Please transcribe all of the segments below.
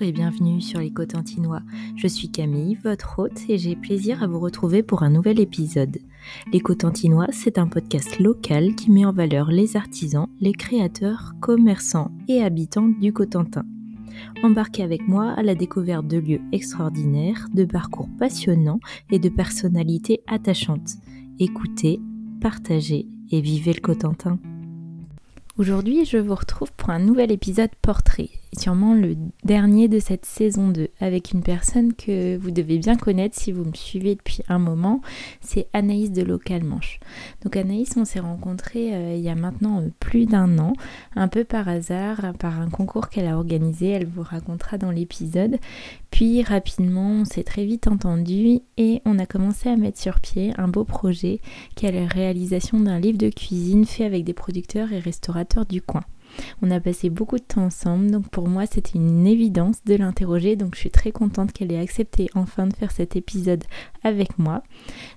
Et bienvenue sur les Cotentinois. Je suis Camille, votre hôte, et j'ai plaisir à vous retrouver pour un nouvel épisode. Les Cotentinois, c'est un podcast local qui met en valeur les artisans, les créateurs, commerçants et habitants du Cotentin. Embarquez avec moi à la découverte de lieux extraordinaires, de parcours passionnants et de personnalités attachantes. Écoutez, partagez et vivez le Cotentin. Aujourd'hui, je vous retrouve pour un nouvel épisode portrait, sûrement le dernier de cette saison 2, avec une personne que vous devez bien connaître si vous me suivez depuis un moment, c'est Anaïs de Local Manche. Donc Anaïs, on s'est rencontrés euh, il y a maintenant euh, plus d'un an, un peu par hasard, par un concours qu'elle a organisé, elle vous racontera dans l'épisode. Puis rapidement, on s'est très vite entendu et on a commencé à mettre sur pied un beau projet qui est la réalisation d'un livre de cuisine fait avec des producteurs et restaurateurs du coin. On a passé beaucoup de temps ensemble, donc pour moi c'était une évidence de l'interroger, donc je suis très contente qu'elle ait accepté enfin de faire cet épisode avec moi.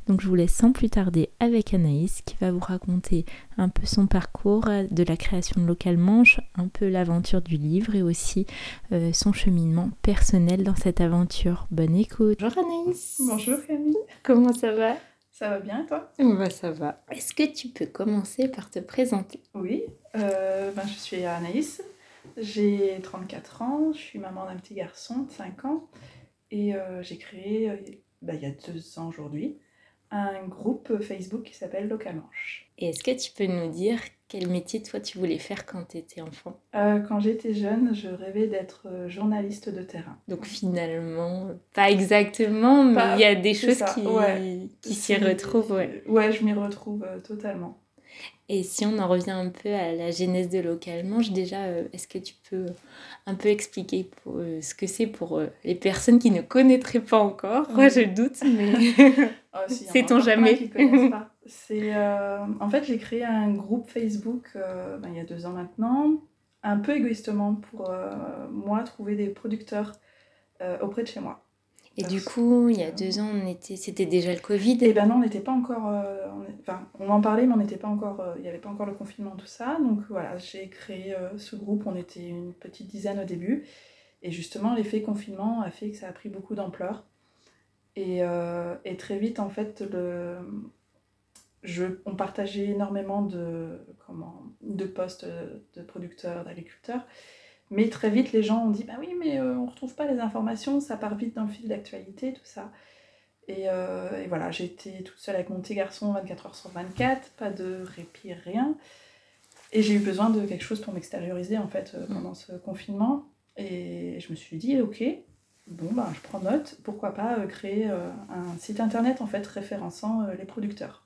Donc je vous laisse sans plus tarder avec Anaïs qui va vous raconter un peu son parcours de la création de Local Manche, un peu l'aventure du livre et aussi euh, son cheminement personnel dans cette aventure. Bonne écoute. Bonjour Anaïs. Bonjour Camille. Comment ça va? Ça va bien toi? Bah, Ça va. Est-ce que tu peux commencer par te présenter? Oui, euh, ben, je suis Anaïs, j'ai 34 ans, je suis maman d'un petit garçon de 5 ans et euh, j'ai créé, euh, ben, il y a deux ans aujourd'hui, un groupe Facebook qui s'appelle Local Manche. Et est-ce que tu peux nous dire quel métier toi tu voulais faire quand tu étais enfant Quand j'étais jeune, je rêvais d'être journaliste de terrain. Donc finalement, pas exactement, mais il y a des choses qui, qui s'y retrouvent. Ouais. ouais, je m'y retrouve totalement. Et si on en revient un peu à la genèse de Local déjà, euh, est-ce que tu peux un peu expliquer pour, euh, ce que c'est pour euh, les personnes qui ne connaîtraient pas encore? Moi, je doute, mais oh, si, sait-on jamais? C'est En fait, j'ai créé un groupe Facebook ben, il y a deux ans maintenant, un peu égoïstement pour moi trouver des producteurs auprès de chez moi. Et du coup, il y a deux ans, on était, c'était déjà le Covid. Eh ben non, on n'était pas encore. Euh, on enfin, on en parlait, mais on n'était pas encore. Euh, il n'y avait pas encore le confinement, tout ça. Donc voilà, j'ai créé euh, ce groupe. On était une petite dizaine au début. Et justement, l'effet confinement a fait que ça a pris beaucoup d'ampleur. Et, et, très vite, en fait, le, je, on partageait énormément de, comment, de postes de producteurs, d'agriculteurs. Mais très vite, les gens ont dit Bah oui, mais euh, on retrouve pas les informations, ça part vite dans le fil d'actualité, tout ça. Et, euh, et voilà, j'étais toute seule avec mon petit garçon 24 heures sur 24, pas de répit, rien. Et j'ai eu besoin de quelque chose pour m'extérioriser en fait euh, pendant ce confinement. Et je me suis dit Ok, bon, bah, je prends note, pourquoi pas créer un site internet en fait référençant les producteurs.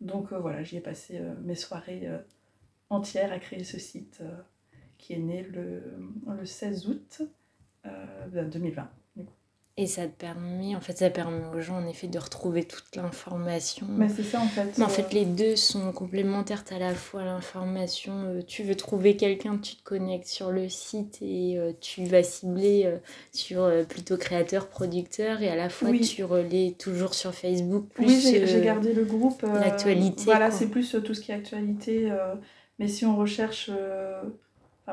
Donc voilà, j'y ai passé mes soirées entières à créer ce site qui est né le, le 16 août 2020. Euh, Et ça te permet, en fait, ça permet aux gens, en effet, de retrouver toute l'information. Mais c'est ça, en fait. Mais en fait, euh, les deux sont complémentaires. Tu as à la fois l'information, euh, tu veux trouver quelqu'un, tu te connectes sur le site et tu vas cibler sur plutôt créateur, producteur, et à la fois tu relais toujours sur Facebook. Plus, oui, j'ai gardé le groupe. L'actualité. Voilà, c'est plus tout ce qui est actualité. mais si on recherche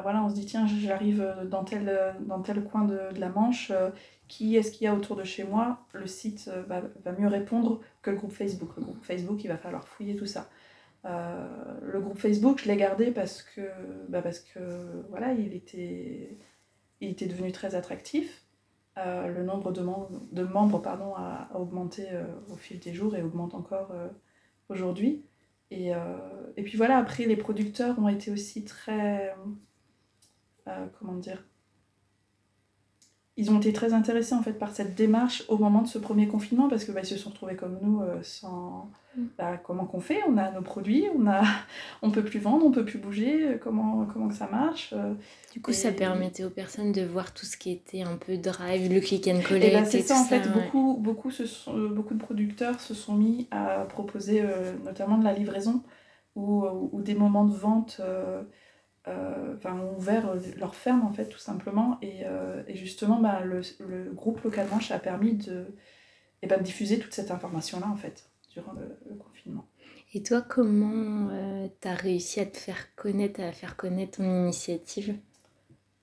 voilà, on se dit, tiens, j'arrive euh, dans tel, euh, dans tel coin de, la Manche, euh, qui est-ce qu'il y a autour de chez moi? Le site va, mieux répondre que le groupe Facebook. Le groupe Facebook, il va falloir fouiller tout ça. le groupe Facebook, je l'ai gardé parce que, bah, parce que voilà, il était, il était devenu très attractif. le nombre de, de membres pardon, a, augmenté au fil des jours et augmente encore aujourd'hui. Et, et, puis voilà, après, les producteurs ont été aussi très, euh, comment dire, ils ont été très intéressés en fait par cette démarche au moment de ce premier confinement parce que bah, ils se sont retrouvés comme nous euh, sans mm. bah, comment qu'on fait? On a nos produits on a on peut plus vendre on peut plus bouger euh, comment comment que ça marche du coup ça permettait aux personnes de voir tout ce qui était un peu drive le click and collect bah, c'est ça en fait beaucoup beaucoup se sont, beaucoup de producteurs se sont mis à proposer notamment de la livraison ou, ou, des moments de vente enfin, ont ouvert leur ferme en fait tout simplement et, euh, et justement bah, le, le, groupe Local Manche a permis de, et eh ben, de diffuser toute cette information là en fait durant le, confinement. Et toi comment euh, tu as réussi à te faire connaître, à faire connaître ton initiative?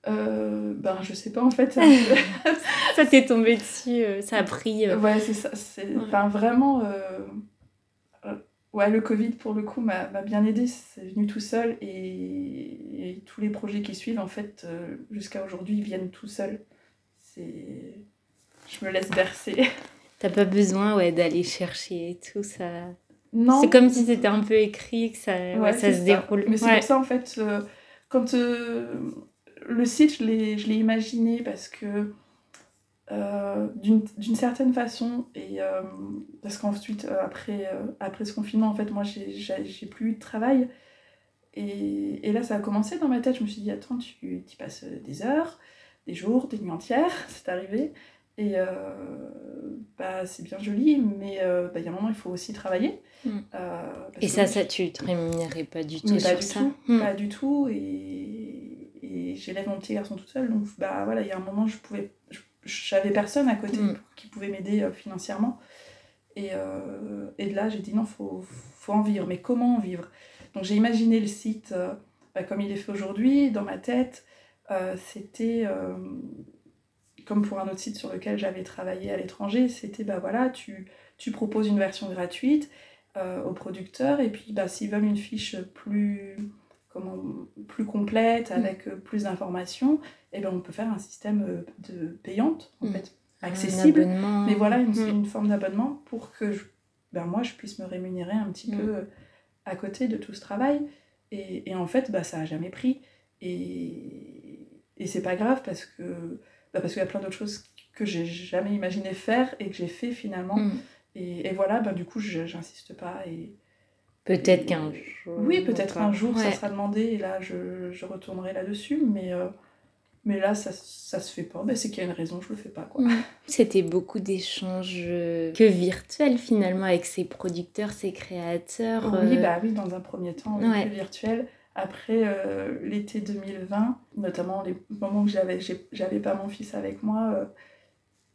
Euh, ben, je sais pas en fait. ça t'est tombé dessus, euh, ça a pris. Euh. Ouais, c'est ça. C'est... Enfin, vraiment. Ouais, le Covid pour le coup m'a, bien aidé. C'est venu tout seul et, tous les projets qui suivent, en fait, jusqu'à aujourd'hui, viennent tout seuls. C'est... Je me laisse bercer. T'as pas besoin ouais, d'aller chercher et tout ça. Non. C'est comme si c'était un peu écrit, que ça, ouais, ça se déroule. Mais c'est pour ça, en fait, quand le site, je l'ai, je l'ai imaginé parce que euh, d'une, certaine façon, et euh, parce qu'ensuite, euh, après, après ce confinement, en fait, moi, j'ai, plus eu de travail. Et, et, là, ça a commencé dans ma tête. Je me suis dit, attends, tu y passes des heures, des jours, des nuits entières, c'est arrivé. Et bah, c'est bien joli, mais bah, il y a un moment, il faut aussi travailler. Mm. et ça, ça, tu te rémunérais pas du tout pas du Tout, mm. Pas du tout. Et, et j'élève mon petit garçon toute seule. Donc, bah voilà, il y a un moment, je pouvais. J'avais personne à côté mm. qui pouvait m'aider euh, financièrement. Et, euh, et là, j'ai dit non, faut, faut en vivre. Mais comment en vivre? Donc, j'ai imaginé le site euh, bah, comme il est fait aujourd'hui, dans ma tête. c'était comme pour un autre site sur lequel j'avais travaillé à l'étranger, c'était bah voilà, tu, tu proposes une version gratuite aux producteurs et puis bah, s'ils veulent une fiche plus comment, plus complète, mm. avec euh, plus d'informations, et eh ben on peut faire un système euh, de payante, en mm. fait, accessible, mais voilà, une, mm. une forme d'abonnement pour que je, ben moi, je puisse me rémunérer un petit peu euh, à côté de tout ce travail. Et, et en fait, bah, ça n'a jamais pris. Et, et c'est pas grave parce que bah, parce qu'il y a plein d'autres choses que j'ai jamais imaginé faire et que j'ai fait finalement. Et, et, voilà, bah, du coup, j'insiste pas. Et, Peut-être qu'un jour. Oui, peut-être un jour ça sera demandé et là je, je retournerai là-dessus, mais, euh, mais là ça, ça se fait pas. Ben, c'est qu'il y a une raison, je le fais pas. quoi. C'était beaucoup d'échanges euh, que virtuels finalement avec ces producteurs, ces créateurs. Oui, euh. bah oui, dans un premier temps, ouais. virtuel. Après l'été 2020, notamment les moments où j'avais, j'avais pas mon fils avec moi,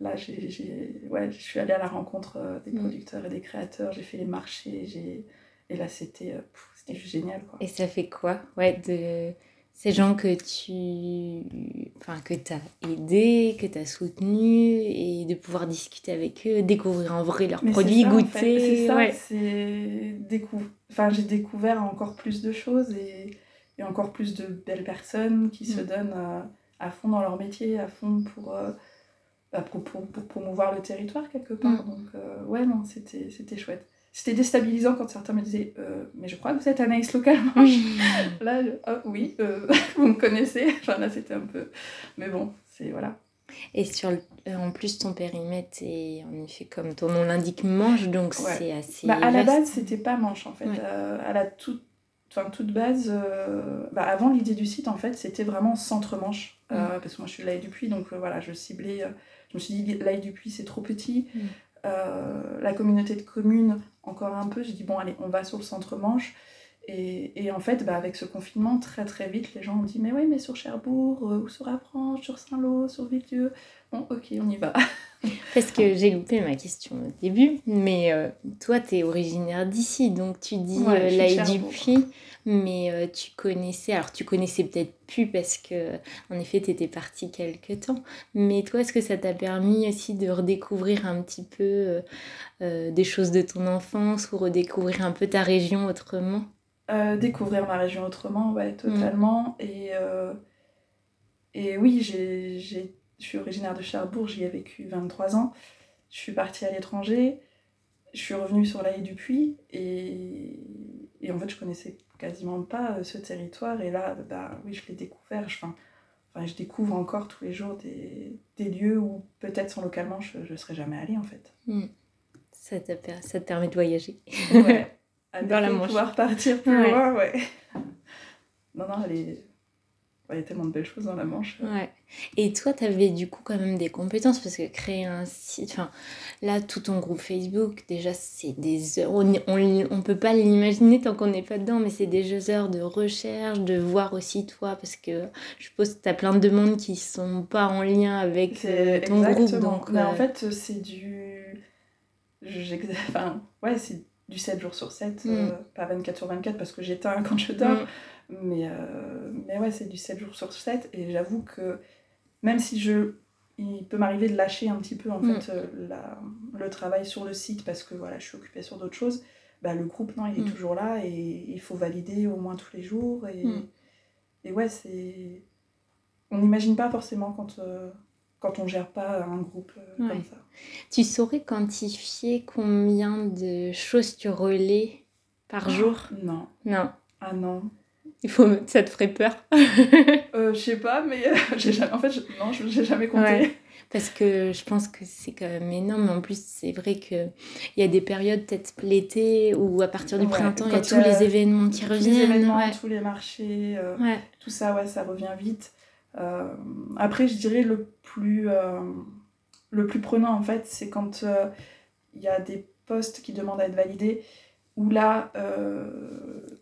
là j'ai, ouais, je suis allée à la rencontre des mm. producteurs et des créateurs, j'ai fait les marchés, j'ai et là, c'était euh, génial. Quoi. Et ça fait quoi ouais, de ces gens que tu enfin, que as aidés, que tu as soutenus, et de pouvoir discuter avec eux, découvrir en vrai leurs produits, goûter. C'est ça, c'est enfin, j'ai découvert encore plus de choses et, et, encore plus de belles personnes qui se mm. donnent euh, à, fond dans leur métier, à fond pour, euh, pour, pour, pour, promouvoir le territoire quelque part. Mm. Donc, ouais, non, c'était chouette. C'était déstabilisant quand certains me disaient euh, Mais je crois que vous êtes Anaïs localement. là, ah, oui, euh, vous me connaissez. Enfin, là, c'était un peu. Mais bon, c'est. Voilà. Et sur le... Euh, en plus, ton périmètre est en effet comme ton nom l'indique, manche, donc c'est assez. Bah, à la base, c'était pas manche en fait. à la toute, enfin, toute base, bah, avant l'idée du site, en fait, c'était vraiment centre-manche. Parce que moi, je suis de l'Aïe du Puy, donc voilà, je ciblais. je me suis dit, l'Aïe du Puy, c'est trop petit. Mm. Euh, la communauté de communes encore un peu. J'ai dit, bon, allez, on va sur le centre-manche. Et, et, en fait, bah, avec ce confinement, très très vite, les gens ont dit, mais oui, mais sur Cherbourg, euh, ou sur Aprange, sur Saint-Lô, sur Villedieu. Bon, ok, on y va. Parce que j'ai loupé ma question au début, mais euh, toi, tu es originaire d'ici, donc tu dis ouais, du Puy mais euh, tu connaissais, alors tu connaissais peut-être plus parce que en effet tu étais partie quelque temps, mais toi est-ce que ça t'a permis aussi de redécouvrir un petit peu euh, euh, des choses de ton enfance ou redécouvrir un peu ta région autrement? Découvrir ma région autrement, ouais, totalement. Et, et oui, je suis originaire de Cherbourg, j'y ai vécu 23 ans. Je suis partie à l'étranger, je suis revenue sur l'Aïe du Puy et, et en fait je connaissais quasiment pas euh, ce territoire. Et là, bah, oui, je l'ai découvert. Enfin, enfin, je découvre encore tous les jours des, des lieux où peut-être sans localement je ne serais jamais allée en fait. Hmm. Ça, te, ça te permet de voyager. Ouais. Dans la Manche. pouvoir partir plus loin, ouais. Non, non, elle est il y a tellement de belles choses dans la Manche. Ouais. Et toi, tu avais du coup quand même des compétences parce que créer un site, enfin là, tout ton groupe Facebook, déjà, c'est des heures. On, on, on peut pas l'imaginer tant qu'on n'est pas dedans, mais c'est des heures de recherche, de voir aussi toi parce que je suppose que tu as plein de demandes qui sont pas en lien avec euh, ton groupe. Donc, mais en euh, fait, c'est du. Enfin, ouais, c'est du 7 jours sur 7, Mm. pas 24 sur 24 parce que j'éteins quand je dors, Mm. Mais, euh, mais ouais, c'est du 7 jours sur 7. Et j'avoue que même si je. Il peut m'arriver de lâcher un petit peu en Mm. fait euh, la- le travail sur le site parce que voilà, je suis occupée sur d'autres choses. Bah, le groupe, non, il est Mm. toujours là et il faut valider au moins tous les jours. Et, Mm. et ouais, c'est. On n'imagine pas forcément quand, euh, quand on gère pas un groupe euh, Ouais. comme ça. Tu saurais quantifier combien de choses tu relais par jour? Non. Non. Ah non. Il faut... Ça te ferait peur Euh, je sais pas, mais j'ai jamais... en fait, je- non, je- j'ai jamais compté. Ouais. Parce que je pense que c'est quand même énorme. En plus, c'est vrai qu'il y a des périodes, peut-être l'été ou à partir du Ouais, printemps, il y a tous les événements qui Tous les reviennent. événements, ouais. tous les marchés, euh, tout ça, ouais, ça revient vite. Euh, après, je dirais le plus, euh, le plus prenant, en fait, c'est quand euh, il y a des postes qui demandent à être validés, où là, euh,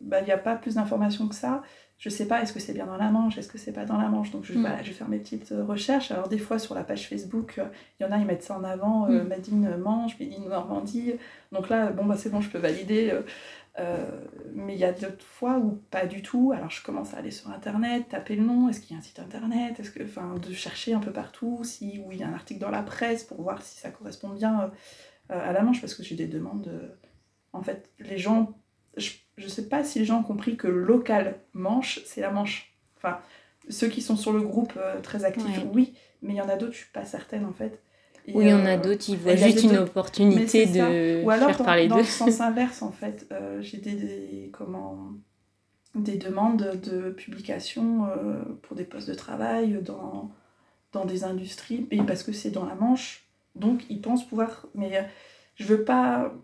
bah, il n'y a pas plus d'informations que ça. Je sais pas, est-ce que c'est bien dans la manche, est-ce que c'est pas dans la manche. Donc, je, Mm. voilà, je vais faire mes petites euh, recherches. Alors, des fois, sur la page Facebook, euh, il y en a, ils mettent ça en avant, euh, Mm. Made in Manche, Made in Normandie. Donc là, bon, bah, c'est bon, je peux valider. mais il y a d'autres fois où pas du tout. Alors je commence à aller sur internet, taper le nom, est-ce qu'il y a un site internet, est-ce que, enfin, de chercher un peu partout, si où il y a un article dans la presse pour voir si ça correspond bien à la manche, parce que j'ai des demandes. En fait, les gens, je, je sais pas si les gens ont compris que local manche, c'est la manche. Enfin, ceux qui sont sur le groupe euh, très actifs, Ouais. oui, mais il y en a d'autres, je suis pas certaine en fait. Et, Ou il y en a euh, d'autres, ils voient juste une opportunité de Ou alors faire dans, parler dans le sens inverse en fait, euh, j'ai des, des- comment des demandes de publication euh, pour des postes de travail dans, dans des industries et parce que c'est dans la Manche, donc ils pensent pouvoir. Mais je veux pas.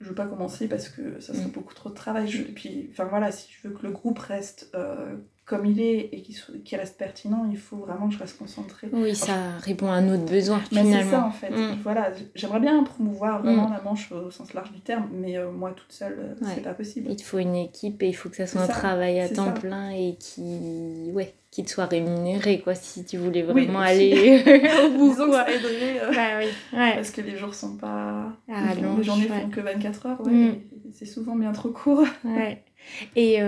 Je veux pas commencer parce que ça serait Mm. beaucoup trop de travail. Je- et puis, enfin voilà, si je veux que le groupe reste euh, comme il est et qu'il reste pertinent, il faut vraiment que je reste concentrée. Oui, ça répond à un autre besoin Mais c'est ça en fait. Mm. Voilà, j'aimerais bien promouvoir vraiment la manche au sens large du terme, mais euh, moi toute seule, euh, Ouais. c'est pas possible. Il te faut une équipe et il faut que ça soit un ça, travail à temps ça. plein et qui, ouais, qui te soit rémunéré quoi, si tu voulais vraiment aller au bout. Disons que quoi. ça aiderait, euh, Bah oui, ouais. parce que les jours sont pas. Ah, non, les journées ouais. font que 24 heures, ouais, Mm. c'est souvent bien trop court. Ouais. Et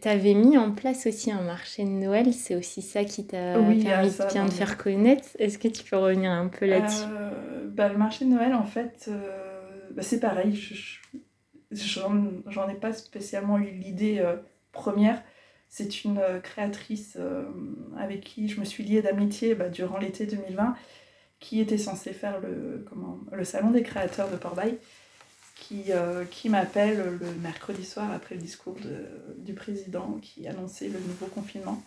tu avais mis en place aussi un marché de Noël, c'est aussi ça qui t'a Oui, permis ça, de bien faire connaître. Est-ce que tu peux revenir un peu là-dessus? Euh, bah, le marché de Noël, en fait, euh, bah, c'est pareil. je- je- J'en ai pas spécialement eu l'idée euh, première. C'est une euh, créatrice euh, avec qui je me suis liée d'amitié bah, durant l'été 2020, qui était censée faire le, comment, le salon des créateurs de Port-Bail, qui, euh, qui m'appelle le mercredi soir après le discours de- du président qui annonçait le nouveau confinement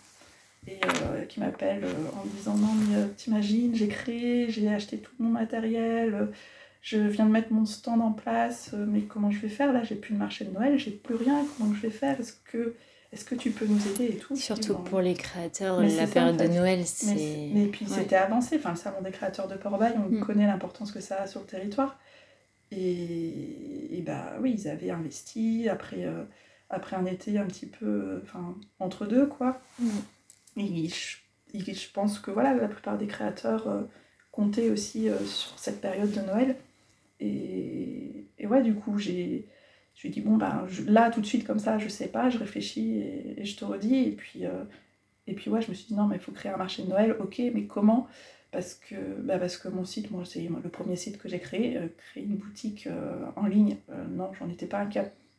et euh, qui m'appelle euh, en me disant non mais t'imagines j'ai créé j'ai acheté tout mon matériel je viens de mettre mon stand en place mais comment je vais faire là? J'ai plus de marché de Noël j'ai plus rien comment je vais faire? Est-ce que est-ce que tu peux nous aider et tout? Surtout Bon, pour les créateurs, Mais la ça, période en fait. de Noël, mais, c'est. mais puis ouais. c'était avancé enfin le salon des créateurs de Port-Bail on Mm. connaît l'importance que ça a sur le territoire et, et bah oui ils avaient investi après euh, après un été un petit peu enfin entre deux quoi Mm. et je, et je pense que voilà, la plupart des créateurs euh, comptaient aussi euh, sur cette période de Noël. Et, et ouais, du coup, j'ai, je lui ai dit, bon, ben, je- là, tout de suite, comme ça, je sais pas, je réfléchis et, et je te redis. Et puis, et puis, ouais, je me suis dit, non, mais il faut créer un marché de Noël, ok, mais comment? Parce que, bah, parce que mon site, moi, c'est le premier site que j'ai créé, euh, créer une boutique euh, en ligne, euh, non, j'en étais, pas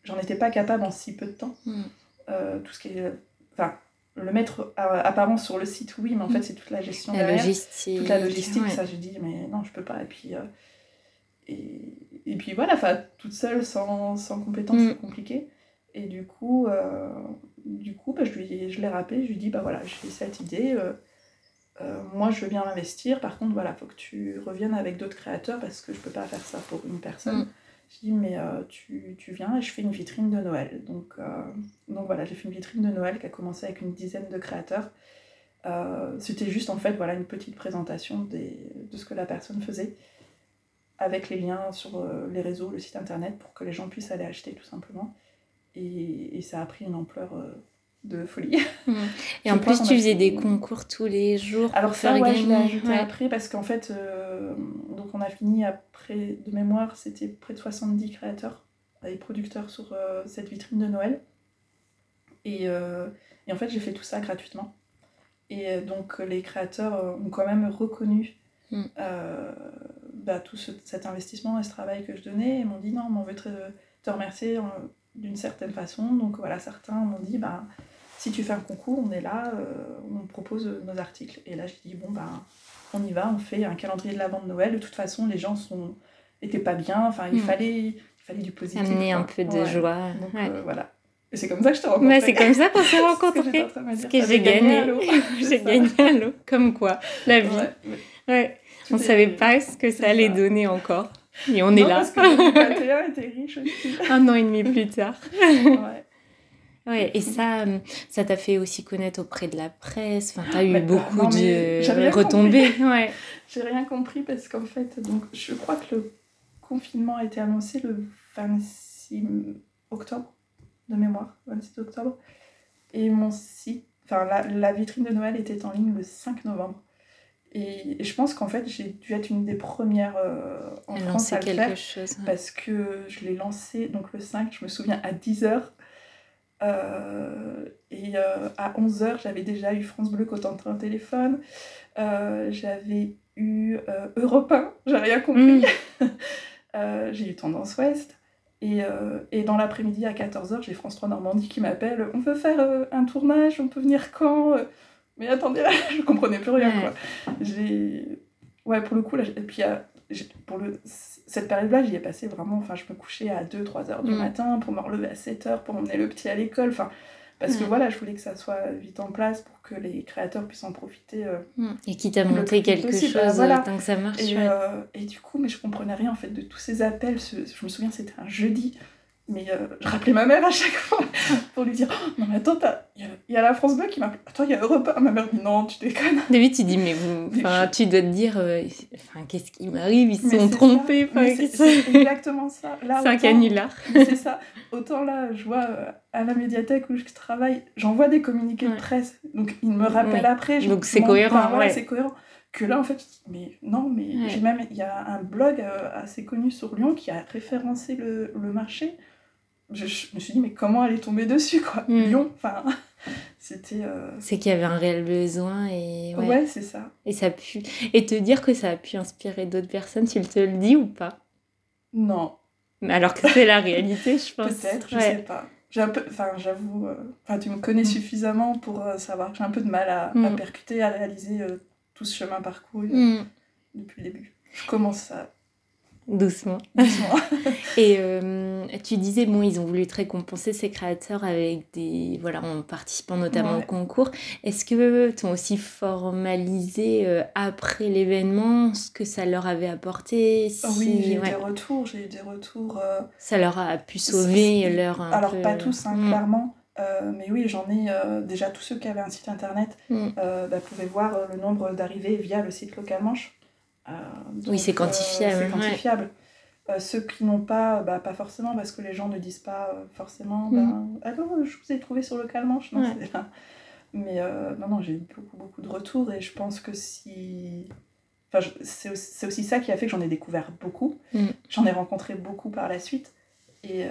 j'en étais pas capable en si peu de temps Mm. euh, tout ce qui est. Enfin, le mettre à- apparent sur le site, oui, mais en fait, Mm. c'est toute la gestion La derrière. logistique. Toute la logistique, ouais. ça, j'ai dit, mais non, je peux pas. Et puis, et, et puis voilà, enfin, toute seule, sans, sans compétences, Mm. c'est compliqué. Et du coup, du coup bah, je, lui, je l'ai rappelé, je lui ai dit, bah voilà, j'ai cette idée. Euh, moi, je veux bien l'investir. Par contre, voilà, faut que tu reviennes avec d'autres créateurs parce que je peux pas faire ça pour une personne. Mm. J'ai dit, mais euh, tu, tu viens et je fais une vitrine de Noël. Donc, euh, donc voilà, j'ai fait une vitrine de Noël qui a commencé avec une dizaine de créateurs. Euh, C'était juste en fait voilà, une petite présentation des, de ce que la personne faisait avec les liens sur les réseaux, le site internet pour que les gens puissent aller acheter tout simplement. Et, et ça a pris une ampleur de folie. Mm. Et en plus, tu faisais des concours tous les jours Alors pour ça, faire ouais, je l'ai gagner. ajouté Ouais. après parce qu'en fait, euh, donc on a fini après, de mémoire, c'était près de 70 créateurs des producteurs sur cette vitrine de Noël. Et, et en fait, j'ai fait tout ça gratuitement. Et donc, les créateurs ont quand même reconnu mm. bah, tout cet investissement et ce travail que je donnais et m'ont dit non, mais on veut te, te remercier d'une certaine façon. Donc voilà, certains m'ont dit bah, si tu fais un concours, on est là, on propose nos articles. Et là, j'ai dit bon, bah, on y va, on fait un calendrier de la vente de Noël. De toute façon, les gens sont étaient pas bien, enfin, il, mm. fallait, il fallait du positif. Amener un peu de joie. Donc, voilà. Et c'est comme ça que je t'ai rencontré. c'est comme ça qu'on s'est rencontrés. Ce que j'ai gagné. j'ai gagné à l'eau. Comme quoi, la vie. Ouais. On ne savait pas ce que ça allait donner encore. Et on est là. Parce que 2021 était riche aussi. Un an et demi plus tard. ouais. Ouais, et ça, ça t'a fait aussi connaître auprès de la presse. Enfin, t'as eu bah, beaucoup de retombées. Ouais. J'ai rien compris parce qu'en fait, donc, je crois que le confinement a été annoncé le 26 octobre, de mémoire, 26 octobre. Et mon site, enfin, la, la vitrine de Noël était en ligne le 5 novembre. Et, je pense qu'en fait, j'ai dû être une des premières euh, en France à le faire. Chose, Parce que je l'ai lancé, donc le 5, je me souviens, à 10h. Euh, et euh, à 11h, j'avais déjà eu France Bleu Cotentin au téléphone. j'avais eu Europe 1, j'ai rien compris. Mm. j'ai eu Tendance Ouest. Et, et dans l'après-midi à 14h, j'ai France 3 Normandie qui m'appelle. On peut faire un tournage, on peut venir quand mais attendez, là, je comprenais plus rien, quoi. J'ai... Ouais, pour le coup, là, et puis pour le... cette période-là, j'y ai passé vraiment, enfin, je me couchais à 2-3 heures du mm. matin pour me relever à 7 heures, pour emmener le petit à l'école, enfin, parce que voilà, je voulais que ça soit vite en place pour que les créateurs puissent en profiter. Euh, mm. et qui t'a montré quelque chose bah, voilà. tant que ça marche. Et, euh, et, du coup, mais je comprenais rien en fait de tous ces appels. je me souviens, c'était un jeudi. Mais euh, je rappelais ma mère à chaque fois pour lui dire oh, Non, mais attends, il y, a la France Bleu qui m'appelle. Attends, il y a Europe 1. Ma mère dit Non, tu déconnes. David, tu dis Mais vous, tu dois te dire euh, Qu'est-ce qui m'arrive? Ils se sont trompés. C'est exactement ça. C'est un canular. C'est ça. Autant là, je vois euh, à la médiathèque où je travaille, j'envoie des communiqués de presse. Donc, ils me rappellent après. donc, c'est cohérent. ouais. c'est cohérent que là en fait mais non mais j'ai même il y a un blog assez connu sur Lyon qui a référencé le, le marché je, me suis dit, mais comment elle est tombée dessus, quoi? Mm. Lyon, enfin, c'était... Euh, c'est qu'il y avait un réel besoin et... Ouais, c'est ça. Et ça a pu... Et te dire que ça a pu inspirer d'autres personnes, tu te le dis ou pas? Non. Alors que c'est la réalité, je pense. Peut-être, je sais pas. J'ai un peu... Enfin, j'avoue... Euh, enfin, tu me connais mm. suffisamment pour euh, savoir que j'ai un peu de mal à, à mm. percuter, à réaliser tout ce chemin parcouru depuis le début. Je commence à Doucement. et euh, tu disais, bon, ils ont voulu te récompenser, ces créateurs, avec des. Voilà, en participant notamment au concours. Est-ce que tu as aussi formalisé euh, après l'événement ce que ça leur avait apporté ah Oui, j'ai eu des retours. J'ai eu des retours. Euh, ça leur a pu sauver leur. Alors, pas tous, hein, mm. clairement. mais oui, j'en ai déjà tous ceux qui avaient un site internet mm. bah, pouvaient voir le nombre d'arrivées via le site Local Manche. Euh, oui, c'est quantifiable. c'est quantifiable. Euh, ceux qui n'ont pas, bah, pas forcément, parce que les gens ne disent pas euh, forcément, mm. bah, alors je vous ai trouvé sur le calmanche. Non, Mais non, non, j'ai eu beaucoup, beaucoup de retours et je pense que si. Enfin, c'est aussi, aussi, ça qui a fait que j'en ai découvert beaucoup. Mm. J'en ai rencontré beaucoup par la suite. Et, et,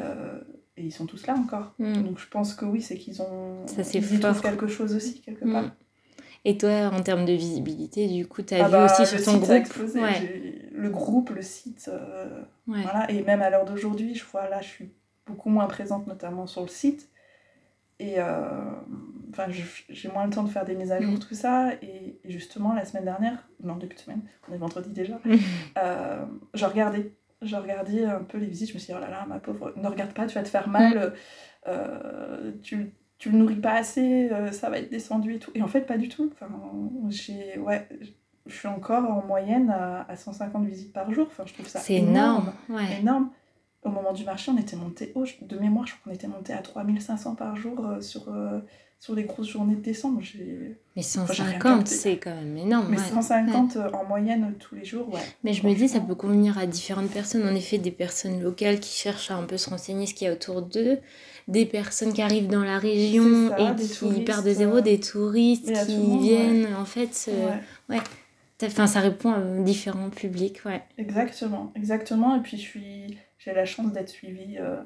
ils sont tous là encore. Mm. Donc je pense que oui, c'est qu'ils ont. Ça, ils y trouvent quelque chose aussi, quelque part. Et toi, en termes de visibilité, du coup, tu as ah vu bah, aussi sur ton groupe Le groupe, le site. Euh, voilà. Et même à l'heure d'aujourd'hui, je vois là, je suis beaucoup moins présente, notamment sur le site. Et euh, enfin, j'ai moins le temps de faire des mises à jour, mm. tout ça. Et, justement, la semaine dernière, non, depuis une semaine, on est vendredi déjà, euh, je regardais. Je regardais un peu les visites, je me suis dit, oh là là, ma pauvre, ne regarde pas, tu vas te faire mal. Mm. tu tu le nourris pas assez, euh, ça va être descendu et tout. Et en fait, pas du tout. Enfin, j'ai, ouais, je suis encore en moyenne à, 150 visites par jour. Enfin, je trouve ça C'est énorme. Ouais. énorme. Au moment du marché, on était monté haut. De mémoire, je crois qu'on était monté à 3500 par jour euh, sur, euh, sur les grosses journées de décembre. Mais 150, c'est quand même énorme. Mais 150 en moyenne tous les jours, ouais. Mais je me dis, ça peut convenir à différentes personnes. En effet, des personnes locales qui cherchent à un peu se renseigner ce qu'il y a autour d'eux des personnes qui arrivent dans la région et qui partent de zéro, des touristes qui viennent, en fait, ouais. Enfin, ça répond à différents publics, ouais. Exactement, exactement. Et puis, je suis... j'ai la chance d'être suivie euh,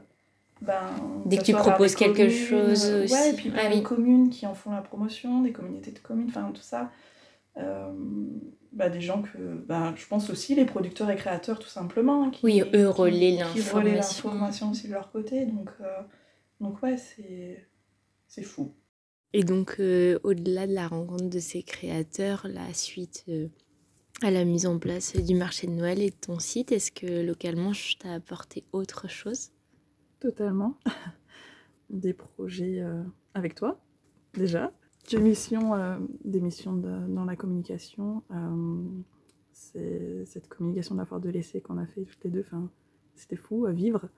ben, Dès que tu proposes quelque communes, chose euh, aussi. Ouais, et puis Ah oui. communes qui en font la promotion, des communautés de communes, enfin tout ça. Euh, bah, des gens que. Bah, je pense aussi les producteurs et créateurs, tout simplement. Qui, Oui, eux relaient qui- Qui relaient l'information. l'information aussi de leur côté. Donc, euh, donc ouais, c'est. C'est fou. Et donc, euh, au-delà de la rencontre de ces créateurs, la suite euh, à la mise en place du marché de Noël et de ton site, est-ce que localement, je t'ai apporté autre chose? Totalement. Des projets euh, avec toi, déjà. Des missions, euh, des missions de- dans la communication. euh, c'est cette communication de la foire de l'essai qu'on a fait toutes les deux. Enfin, c'était fou à vivre.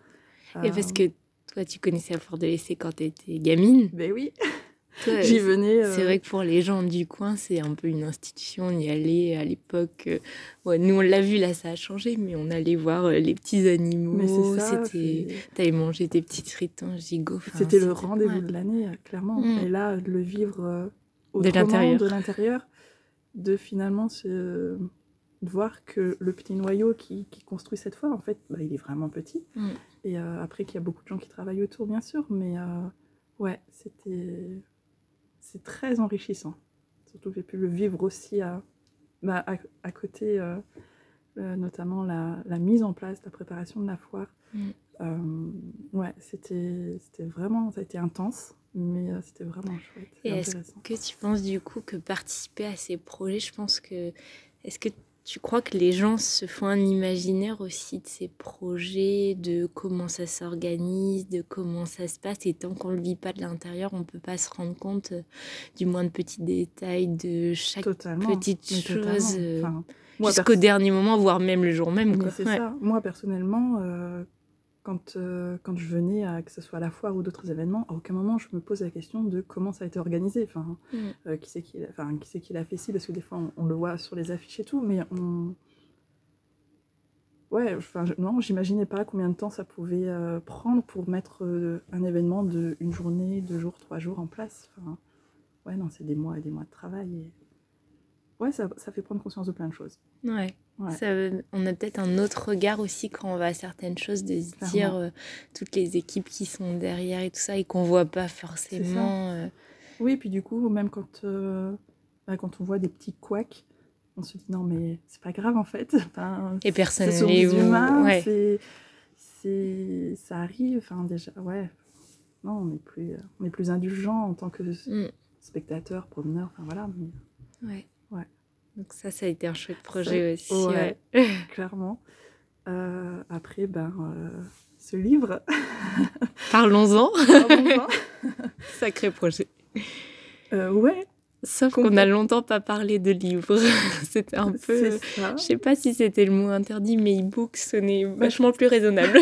Et parce que toi, tu connaissais la Fort de l'Essai quand tu étais gamine. Ben oui, j'y venais. euh, C'est vrai que pour les gens du coin, c'est un peu une institution. On y allait à l'époque. euh, ouais, nous, on l'a vu, là, ça a changé, mais on allait voir euh, les petits animaux. C'était. T'avais mangé tes petits tritons gigots. C'était le rendez-vous ouais. de l'année, clairement. Mm. Et là, de le vivre De l'intérieur. de l'intérieur, de finalement se... voir que le petit noyau qui, qui construit cette foire, en fait, bah, il est vraiment petit. Mm. Et après qu'il y a beaucoup de gens qui travaillent autour, bien sûr, mais ouais, c'était... C'est très enrichissant. Surtout que j'ai pu le vivre aussi à, bah, à, à côté, euh, euh, notamment la, la mise en place, la préparation de la foire. Mm. Euh, ouais, c'était c'était vraiment, ça a été intense, mais c'était vraiment chouette Et et est-ce que tu penses du coup que participer à ces projets, je pense que. Est-ce que tu crois que les gens se font un imaginaire aussi de ces projets, de comment ça s'organise, de comment ça se passe? Et tant qu'on ne le vit pas de l'intérieur, on ne peut pas se rendre compte euh, du moins de petits détails de chaque Totalement. petite chose, euh, Enfin, jusqu'au dernier moment, voire même le jour même. Quoi. Ouais. ça. Moi, personnellement, euh, quand, euh, quand je venais, à, que ce soit à la foire ou d'autres événements, à aucun moment je me pose la question de comment ça a été organisé. Enfin, Mm. euh, qui c'est qui, l'a- enfin, qui qui l'a fait si Parce que des fois, on, on le voit sur les affiches et tout, mais on... Ouais, enfin, je- non, j'imaginais pas combien de temps ça pouvait euh, prendre pour mettre un événement de une journée, deux jours, trois jours en place. Enfin, ouais, non, c'est des mois et des mois de travail. Et... Ouais, ça, ça fait prendre conscience de plein de choses. Ouais. Ouais. Ça, on a peut-être un autre regard aussi quand on va à certaines choses, de se Clairement. dire euh, toutes les équipes qui sont derrière et tout ça et qu'on voit pas forcément. euh, Oui, puis du coup, même quand, euh, bah, quand on voit des petits couacs, on se dit non, mais c'est pas grave en fait. Enfin, Et personne voit, humains, ouais. c'est, c'est, ça arrive. Enfin, déjà, ouais. Non, on est plus, on est plus indulgent en tant que Mm, spectateur, promeneur. Enfin voilà, mais ouais. Donc ça, ça a été un chouette projet aussi. ouais. ouais. clairement. Euh, après, ben, euh, ce livre, Parlons-en. parlons-en. Sacré projet. Euh, ouais, Sauf qu'on a longtemps pas parlé de livres. C'était un peu. Je sais pas si c'était le mot interdit, mais e-book sonnait vachement plus raisonnable.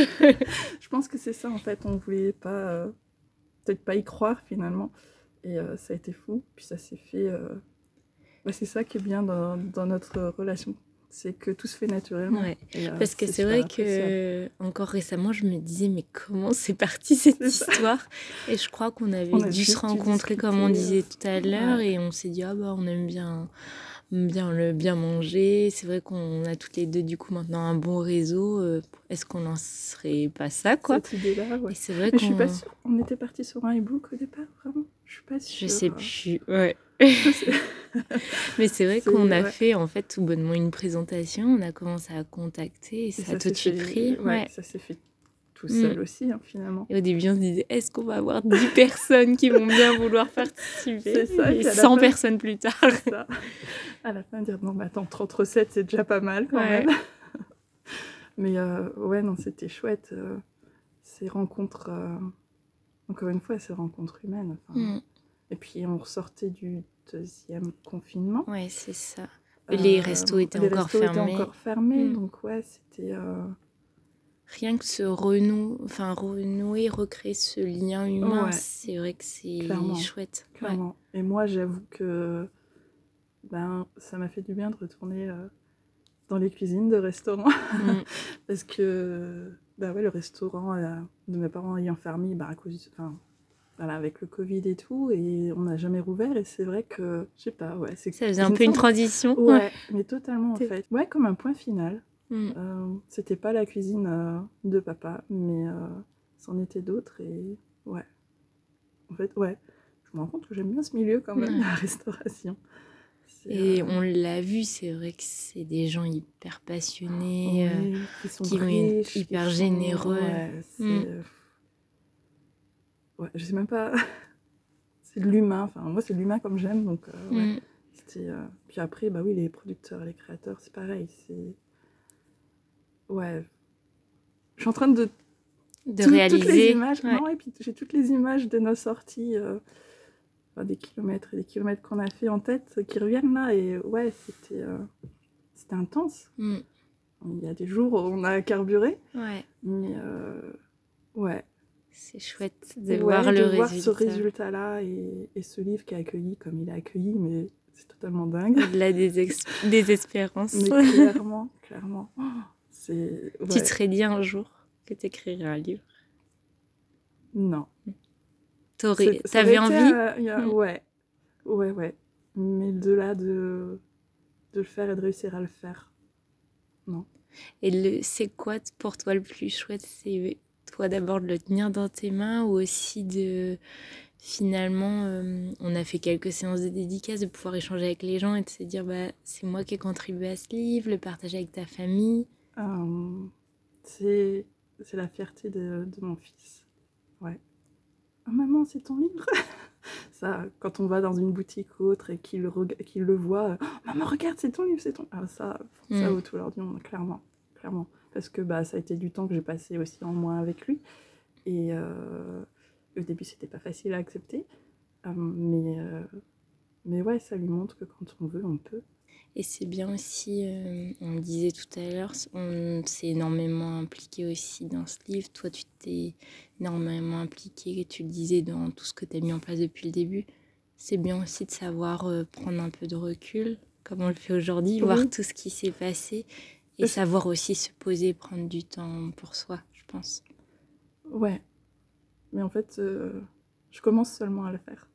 Je pense que c'est ça en fait, on voulait pas peut-être pas y croire finalement et ça a été fou, puis ça s'est fait bah, c'est ça qui est bien dans, dans notre relation, c'est que tout se fait naturellement. Ouais. Euh, Parce que c'est vrai que encore récemment, je me disais mais comment c'est parti cette histoire? Et je crois qu'on avait On dû se rencontrer comme on euh, disait tout à l'heure ouais. et on s'est dit ah bah on aime bien bien le bien manger. C'est vrai qu'on a toutes les deux du coup maintenant un bon réseau. euh, Est-ce qu'on n'en serait pas ça quoi? Cette idée-là, ouais. C'est vrai je suis qu'on pas sûre, on était parti sur un e-book au départ, vraiment Je suis pas je sûre. sais plus. Ouais. Mais c'est vrai qu'on a ouais. fait en fait tout bonnement une présentation, on a commencé à contacter et et ça, a tout de suite pris. ouais, Ouais. ça s'est fait tout Mm. seul aussi, hein, finalement. Et au début, on se disait, est-ce qu'on va avoir 10 personnes qui vont bien vouloir participer ça, Et puis à la 100 fin- personnes plus tard? ça. À la fin, dire non, mais attends, 30 recettes, c'est déjà pas mal quand Ouais. même. mais euh, ouais, non, c'était chouette. euh, ces rencontres, euh, encore une fois, ces rencontres humaines. enfin. Mm. Et puis, on ressortait du deuxième confinement. Ouais, c'est ça. Les Euh, restos étaient les encore restos étaient fermés. encore fermés, Mm. donc ouais, c'était. euh, Rien que se renouer, enfin, renouer, recréer ce lien humain, Ouais. c'est vrai que c'est Clairement. chouette. Ouais. Clairement. Et moi, j'avoue que ben, ça m'a fait du bien de retourner euh, dans les cuisines de restaurants. Mm. Parce que bah ouais, le restaurant de mes parents ayant fermé bah, à cause du- enfin, voilà, avec le Covid et tout, et on n'a jamais rouvert. Et c'est vrai que, je sais pas, ouais. c'est Ça faisait un peu une transition. Ouais, mais totalement en fait. Ouais, comme un point final. Mm. Euh, C'était pas la cuisine euh, de papa, mais euh, c'en était d'autres. Et ouais. En fait, ouais. Je me rends compte que j'aime bien ce milieu quand même, la restauration. Et on l'a vu, c'est vrai que c'est des gens hyper passionnés, qui sont hyper généreux. Mm. Euh, ouais, je sais même pas. c'est de l'humain. Enfin, moi, c'est de l'humain comme j'aime. Donc, ouais. Mm. Puis après, bah oui, les producteurs, les créateurs, c'est pareil. C'est. Ouais. Je suis en train de. De réaliser. Toutes les images. Non, et puis j'ai toutes les images de nos sorties des kilomètres et des kilomètres qu'on a fait en tête qui reviennent là. Et ouais, c'était euh, c'était intense. Mm. Il y a des jours où on a carburé. Ouais. Mais euh, ouais. C'est chouette de voir le voir ce résultat-là et, et, ce livre qui est accueilli comme il est accueilli, mais c'est totalement dingue. Au-delà des, des espérances. Mais clairement, clairement. c'est Tu te serais dit un jour que tu écrirais un livre Non. T'avais envie euh, hmm. Ouais, ouais, ouais. Mais de là, de, de le faire et de réussir à le faire, non. Et c'est quoi pour toi le plus chouette C'est toi d'abord de le tenir dans tes mains ou aussi de finalement, euh, on a fait quelques séances de dédicaces, de pouvoir échanger avec les gens et de se dire bah, c'est moi qui ai contribué à ce livre, le partager avec ta famille? Euh, C'est la fierté de, de mon fils. Ouais. Ah, maman, c'est ton livre? Ça, quand on va dans une boutique ou autre et qu'il le, le voit, oh, maman, regarde, c'est ton livre, c'est ton. Ah, ça, ça mm. tout leur dit, clairement, clairement. Parce que bah, ça a été du temps que j'ai passé aussi en moins avec lui. Et euh, au début, c'était pas facile à accepter. Euh, mais, euh, mais ouais, ça lui montre que quand on veut, on peut. Et c'est bien aussi, euh, on le disait tout à l'heure, on s'est énormément impliqué aussi dans ce livre. Toi, tu t'es énormément impliqué, tu le disais, dans tout ce que tu as mis en place depuis le début. C'est bien aussi de savoir euh, prendre un peu de recul, comme on le fait aujourd'hui, voir tout ce qui s'est passé et savoir aussi se poser, prendre du temps pour soi, je pense. Ouais. Mais en fait, euh, je commence seulement à le faire.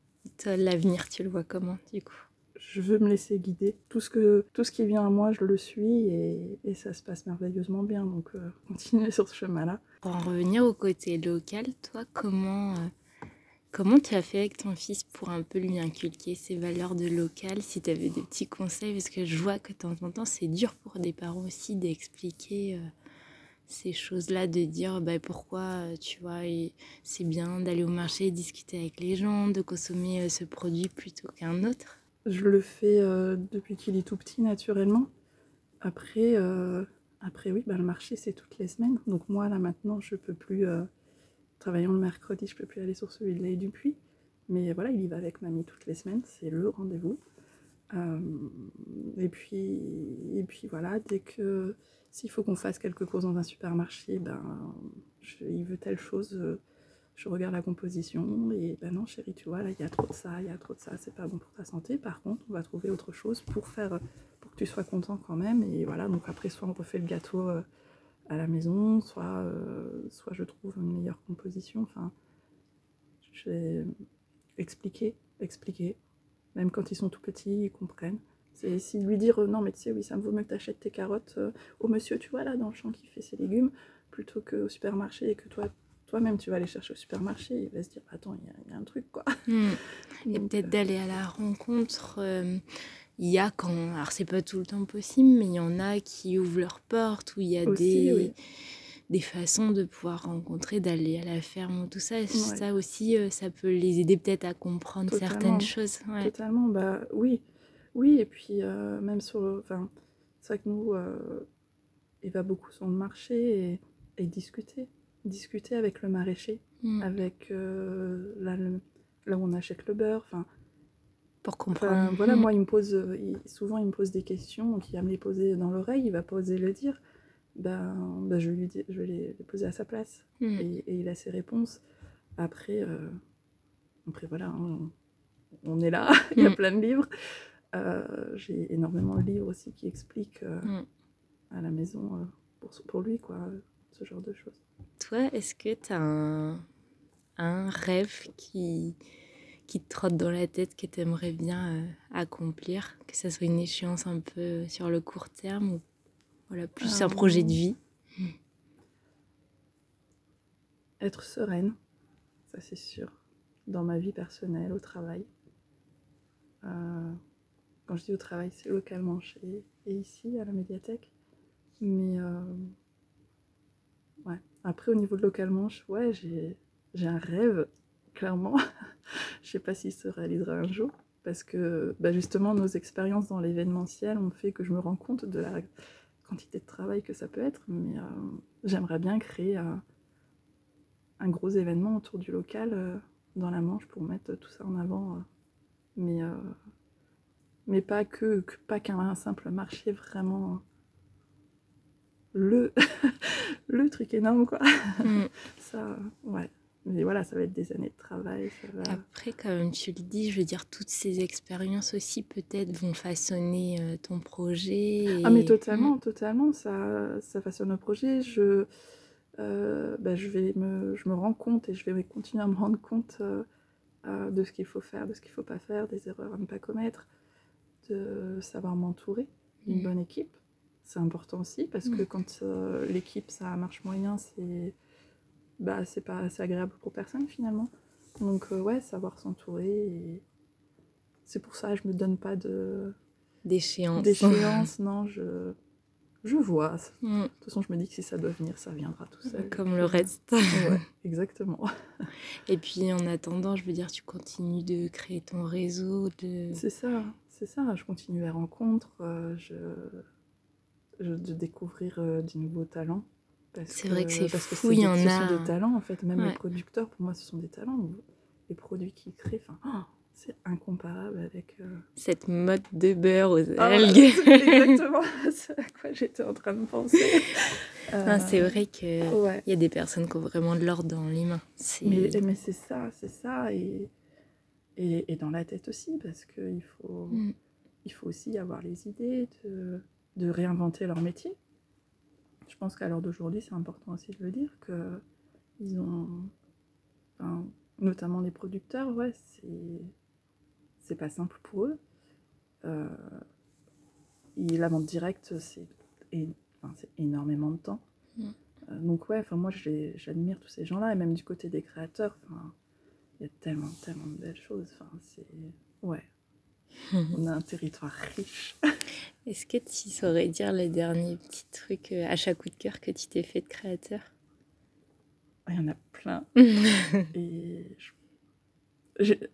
L'avenir, tu le vois comment, du coup? Je veux me laisser guider. Tout ce, que, tout ce qui vient à moi, je le suis et, et ça se passe merveilleusement bien. Donc, euh, continuer sur ce chemin-là. Pour en revenir au côté local, toi, comment, euh, comment tu as fait avec ton fils pour un peu lui inculquer ces valeurs de local Si tu avais des petits conseils, parce que je vois que de temps en temps, c'est dur pour des parents aussi d'expliquer. Euh, ces choses-là, de dire bah, pourquoi, tu vois, c'est bien d'aller au marché, discuter avec les gens, de consommer ce produit plutôt qu'un autre? Je le fais euh, depuis qu'il est tout petit, naturellement. Après, euh, après oui, bah, le marché, c'est toutes les semaines. Donc moi, là, maintenant, je peux plus... Euh, travaillant le mercredi, je peux plus aller sur celui de l'Aïe du Puy. Mais voilà, il y va avec mamie toutes les semaines. C'est le rendez-vous. et, puis, et puis voilà, dès que... S'il faut qu'on fasse quelque chose dans un supermarché, ben, il veut telle chose je regarde la composition et ben non chérie tu vois là il y a trop de ça, il y a trop de ça, c'est pas bon pour ta santé. Par contre on va trouver autre chose pour faire pour que tu sois content quand même et voilà donc après soit on refait le gâteau euh, à la maison, soit euh, soit je trouve une meilleure composition. Enfin je vais expliquer, expliquer. Même quand ils sont tout petits, ils comprennent. C'est si lui dire non mais tu sais oui ça me vaut mieux que t'achètes tes carottes euh, au monsieur tu vois là dans le champ qui fait ses légumes plutôt qu'au supermarché et que toi toi-même, tu vas aller chercher au supermarché, il va se dire Attends, il y, a un truc, quoi. Hmm. et peut-être d'aller à la rencontre. Euh, il y a quand. Alors, c'est pas tout le temps possible, mais il y en a qui ouvrent leurs portes, où il y a des. des façons de pouvoir rencontrer, d'aller à la ferme ou tout ça. Ça aussi, euh, ça peut les aider peut-être à comprendre certaines choses. Totalement, bah oui. Oui, et puis euh, même sur Enfin, c'est vrai que nous, il va beaucoup sur le marché et, et discuter discuter avec le maraîcher, hmm. avec euh, là, là, où on achète le beurre, enfin. Pour comprendre. voilà, hmm. moi, il me pose, souvent, il me pose des questions, donc il va me les poser dans l'oreille, il va pas oser le dire. Ben, ben je, vais lui je vais les, poser à sa place. Hmm. Et, il a ses réponses. Après, euh, après voilà, hein, on, est là, il y a plein de livres. Euh, j'ai énormément de livres aussi qui expliquent à la maison pour, pour lui, quoi, ce genre de choses. Toi, est-ce que tu as un, un, rêve qui, qui te trotte dans la tête que tu aimerais bien euh, accomplir Que ce soit une échéance un peu sur le court terme ou voilà, plus un projet de vie? Être sereine, ça c'est sûr, dans ma vie personnelle, au travail. Euh, quand je dis au travail, c'est localement chez et ici à la médiathèque. Mais euh, ouais. Après, au niveau de localement, ouais, j'ai un rêve, clairement. je sais pas s'il se réalisera un jour. Parce que bah, justement, nos expériences dans l'événementiel ont fait que je me rends compte de la quantité de travail que ça peut être. Mais euh, j'aimerais bien créer un, un, gros événement autour du local dans la Manche pour mettre tout ça en avant. mais mais pas que, pas qu'un simple marché, vraiment le, le truc énorme, quoi. Mm. ça, ouais. Mais voilà, ça va être des années de travail. Après, comme tu le dis, je veux dire, toutes ces expériences aussi peut-être vont façonner euh, ton projet. Ah, mais totalement, mm. totalement, ça, ça façonne le projet. Je, euh, bah, je, vais me, je me rends compte et je vais continuer à me rendre compte euh, de ce qu'il faut faire, de ce qu'il ne faut pas faire, des erreurs à ne pas commettre de savoir m'entourer d'une mm. bonne équipe. C'est important aussi parce que mm. quand l'équipe ça marche moyen, c'est bah c'est pas assez agréable pour personne finalement. Donc euh, ouais, savoir s'entourer et c'est pour ça que je me donne pas de d'échéance. D'échéance, non, je je vois. Mm. De toute façon, je me dis que si ça doit venir, ça viendra tout seul. Comme le reste. ouais, exactement. Et puis en attendant, je veux dire, tu continues de créer ton réseau. De... C'est ça. C'est ça, je continue les rencontres, euh, je, je, de découvrir euh, des nouveaux talents. C'est vrai que c'est fou, il y en a. Ce sont des talents en fait, même les producteurs, pour moi, ce sont des talents. Les produits qu'ils créent, enfin, oh, c'est incomparable avec. Euh, Cette mode de beurre aux ah, algues. exactement c'est à quoi j'étais en train de penser. c'est vrai qu'il ouais. y a des personnes qui ont vraiment de l'or dans les mains. Mais, mais c'est ça, c'est ça. Et et, et, dans la tête aussi, parce qu'il faut, mm. il faut aussi avoir les idées de, de réinventer leur métier. Je pense qu'à l'heure d'aujourd'hui, c'est important aussi de le dire, que ils ont, enfin, notamment les producteurs, ouais, c'est, c'est pas simple pour eux. Euh, et la vente directe, c'est, enfin, c'est énormément de temps. Mm. Euh, donc ouais, enfin moi j'admire tous ces gens-là, et même du côté des créateurs, enfin, il y a tellement, tellement de belles choses. Enfin, c'est. Ouais. On a un territoire riche. Est-ce que tu saurais dire le dernier petit truc euh, à chaque coup de cœur que tu t'es fait de créateur? Ah, Il y en a plein. Et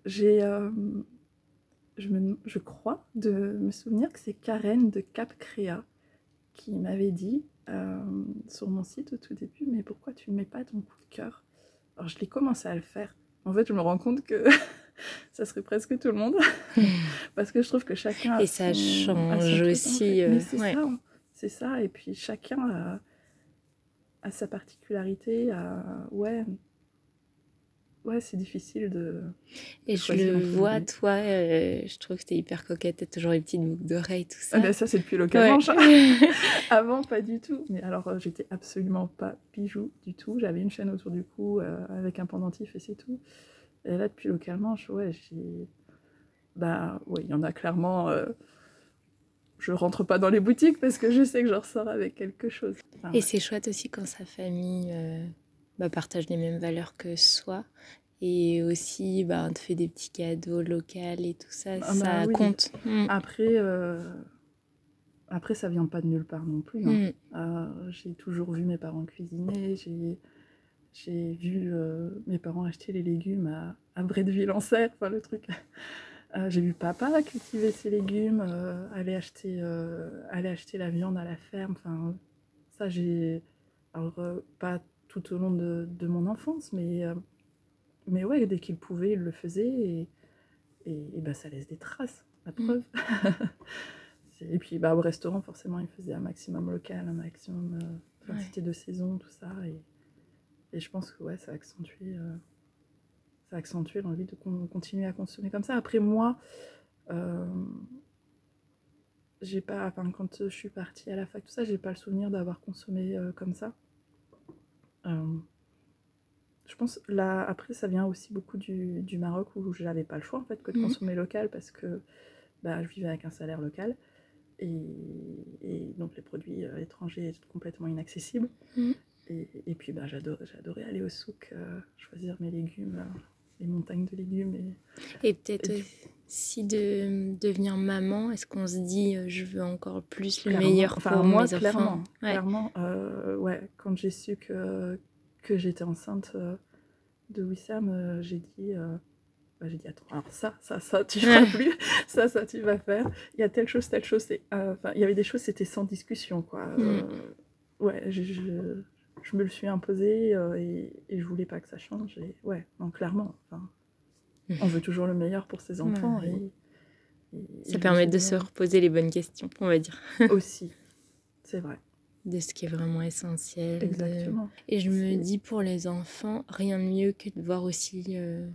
j'ai. Euh, je, me, je crois de me souvenir que c'est Karen de Cap Créa qui m'avait dit euh, sur mon site au tout début Mais pourquoi tu ne mets pas ton coup de cœur? Alors je l'ai commencé à le faire en fait, je me rends compte que ça serait presque tout le monde. Parce que je trouve que chacun. Et ça change aussi. Euh, c'est ça. C'est ça. Et puis chacun a, sa particularité. Ouais. Ouais, c'est difficile de. Et je le vois, toi, euh, je trouve que t'es hyper coquette. T'as toujours les petites boucles d'oreilles, tout ça. Ah ben ça, c'est depuis localement. Avant, pas du tout. Mais alors, euh, j'étais absolument pas bijou du tout. J'avais une chaîne autour du cou euh, avec un pendentif et c'est tout. Et là, depuis localement, je, ouais, j'ai. Bah, ouais, il y en a clairement. Je rentre pas dans les boutiques parce que je sais que je ressors avec quelque chose. et c'est chouette aussi quand sa famille bah, partagent les mêmes valeurs que soi. Et aussi, bah, on te fait des petits cadeaux locaux et tout ça, ah ça bah compte. Mm. Après, euh, après, ça vient pas de nulle part non plus. Hein. Mm. Euh, j'ai toujours vu mes parents cuisiner, j'ai, j'ai vu euh, mes parents acheter les légumes à, à Bretteville en enfin le truc. j'ai vu papa cultiver ses légumes, aller, acheter, aller acheter la viande à la ferme. Enfin, ça, j'ai. Alors, pas tout au long de, de mon enfance, mais, euh, mais ouais, dès qu'il pouvait, il le faisait et, et, bah, ça laisse des traces, la mm. preuve. et puis bah, au restaurant, forcément, il faisait un maximum local, un maximum euh, c'était de saison, tout ça. Et, et je pense que ouais, ça a accentué, euh, ça a accentué l'envie de continuer à consommer comme ça. Après, moi, j'ai pas, enfin, quand je suis partie à la fac, tout ça, j'ai pas le souvenir d'avoir consommé comme ça. Euh, je pense, là, après, ça vient aussi beaucoup du, du Maroc où j'avais pas le choix en fait que de mhm. consommer local parce que bah, je vivais avec un salaire local et, et donc les produits euh, étrangers étaient complètement inaccessibles. Mhm. Et, puis bah, j'adorais aller au souk, choisir mes légumes, les montagnes de légumes. Et, et peut-être si de devenir maman, est-ce qu'on se dit je veux encore plus le meilleur pour moi, mes clairement, enfants Clairement, ouais, quand j'ai su que, que j'étais enceinte de Wissam, j'ai dit bah, j'ai dit attends alors ça ça ça tu feras plus ça ça tu vas faire il y a telle chose telle chose enfin il y avait des choses c'était sans discussion quoi mm. ouais je, je, me le suis imposé et, et, je voulais pas que ça change et ouais non clairement enfin on veut toujours le meilleur pour ses enfants. Et, ça permet de se reposer les bonnes questions, on va dire. Aussi, c'est vrai. De ce qui est vraiment essentiel. Exactement. Et je me dis pour les enfants, rien de mieux que de voir aussi euh,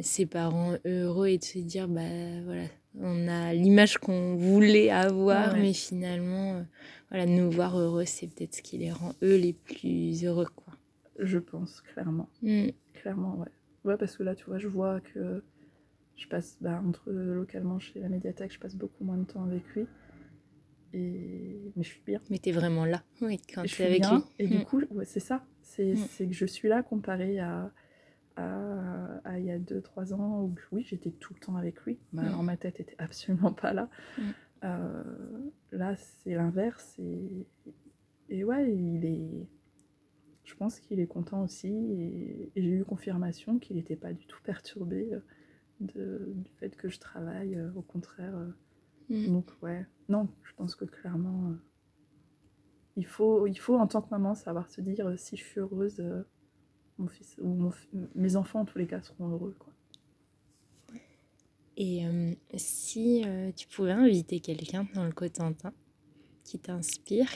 ses parents heureux et de se dire, bah voilà, on a l'image qu'on voulait avoir, mais finalement, euh, voilà, nous voir heureux, c'est peut-être ce qui les rend eux les plus heureux, quoi. Je pense, clairement. Mm. Clairement, ouais. Ouais, parce que là, tu vois, je vois que je passe bah, entre localement chez la médiathèque, je passe beaucoup moins de temps avec lui. Et... Mais je suis bien. Mais tu es vraiment là, oui, quand tu es avec lui. Et du mm. coup, ouais, c'est ça. Mm. C'est que je suis là comparé à, à, à il y a 2-3 ans où, oui, j'étais tout le temps avec lui. Bah, mm. ma tête était absolument pas là. Euh, là, c'est l'inverse. Et... et ouais, il est je pense qu'il est content aussi et, j'ai eu confirmation qu'il n'était pas du tout perturbé euh, de, du fait que je travaille, euh, au contraire. Mm. Donc ouais, non, je pense que clairement, il, faut, il faut en tant que maman savoir se dire si je suis heureuse, mon fils ou mes enfants en tous les cas seront heureux. Quoi. Et si tu pouvais inviter quelqu'un dans le Cotentin qui t'inspire,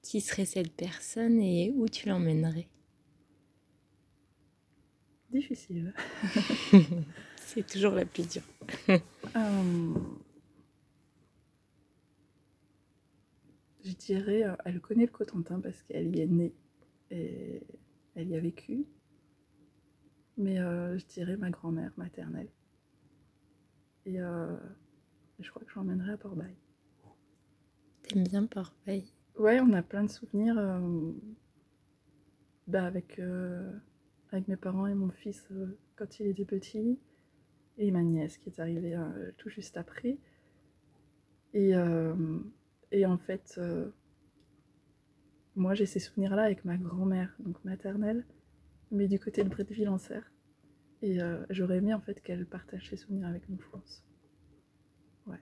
qui serait cette personne et où tu l'emmènerais? Difficile. C'est toujours la plus dure. Euh, je dirais, euh, elle connaît le Cotentin parce qu'elle y est née et elle y a vécu. Mais euh, je dirais ma grand-mère maternelle. Et je crois que je l'emmènerais à Port-Bail. T'aimes bien Port-Bail? Ouais, on a plein de souvenirs euh, bah, avec, euh, avec mes parents et mon fils euh, quand il était petit, et ma nièce qui est arrivée tout juste après. Et, et en fait, moi j'ai ces souvenirs-là avec ma grand-mère, donc maternelle, mais du côté de Bretteville en Serre. Et j'aurais aimé en fait qu'elle partage ses souvenirs avec nous, je pense. Ouais.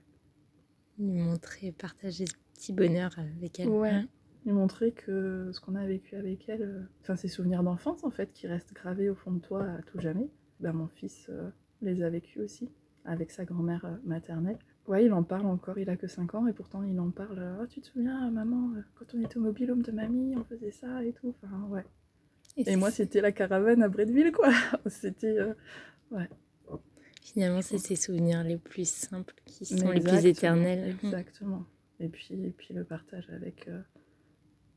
Lui montrer, partager petit bonheur avec elle. Ouais. Hein. Lui montrer que ce qu'on a vécu avec elle, euh, enfin ces souvenirs d'enfance en fait qui restent gravés au fond de toi à tout jamais. Ben, mon fils euh, les a vécus aussi avec sa grand-mère euh, maternelle. Ouais, il en parle encore, il a que 5 ans et pourtant il en parle. Oh, tu te souviens, maman, quand on était au mobilhome de mamie, on faisait ça et tout. Enfin, ouais. Et, moi, c'était la caravane à Bretteville, quoi. c'était. ouais. Finalement, c'est ces souvenirs les plus simples qui sont les plus éternels. Exactement. Et puis, et puis le partage avec, euh,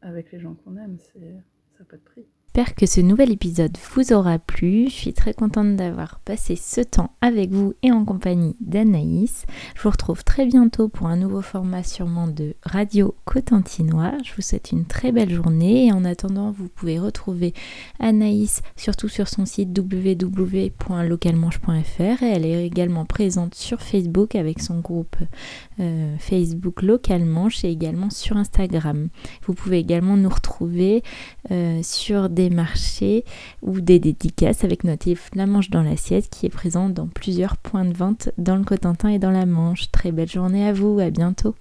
avec les gens qu'on aime, ça n'a pas de prix. J'espère que ce nouvel épisode vous aura plu. Je suis très contente d'avoir passé ce temps avec vous et en compagnie d'Anaïs. Je vous retrouve très bientôt pour un nouveau format sûrement de Radio Cotentinois. Je vous souhaite une très belle journée et en attendant, vous pouvez retrouver Anaïs surtout sur son site www.localmanche.fr et elle est également présente sur Facebook avec son groupe euh, Facebook Localmanche et également sur Instagram. Vous pouvez également nous retrouver euh, sur marchés ou des dédicaces avec notre La Manche dans l'assiette qui est présent dans plusieurs points de vente dans le Cotentin et dans la Manche. Très belle journée à vous, à bientôt.